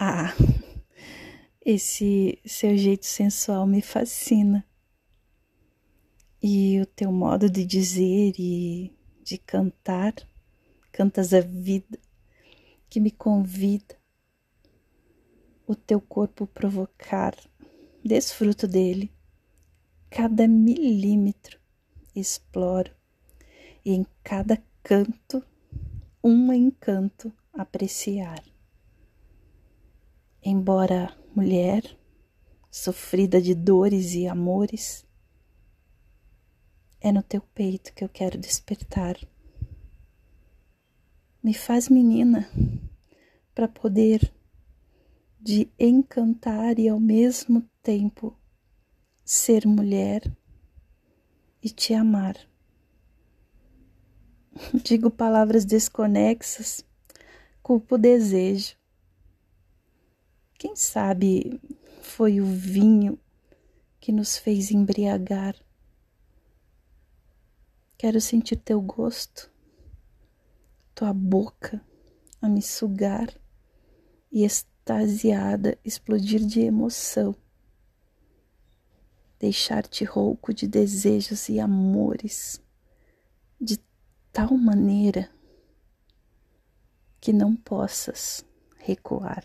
Ah, esse seu jeito sensual me fascina. E o teu modo de dizer e de cantar, cantas a vida que me convida. O teu corpo provocar, desfruto dele. Cada milímetro exploro e em cada canto um encanto apreciar. Embora mulher, sofrida de dores e amores, é no teu peito que eu quero despertar. Me faz menina para poder de encantar e ao mesmo tempo ser mulher e te amar. Digo palavras desconexas, culpo o desejo quem sabe foi o vinho que nos fez embriagar. Quero sentir teu gosto, tua boca a me sugar e extasiada explodir de emoção. Deixar-te rouco de desejos e amores, de tal maneira que não possas recuar.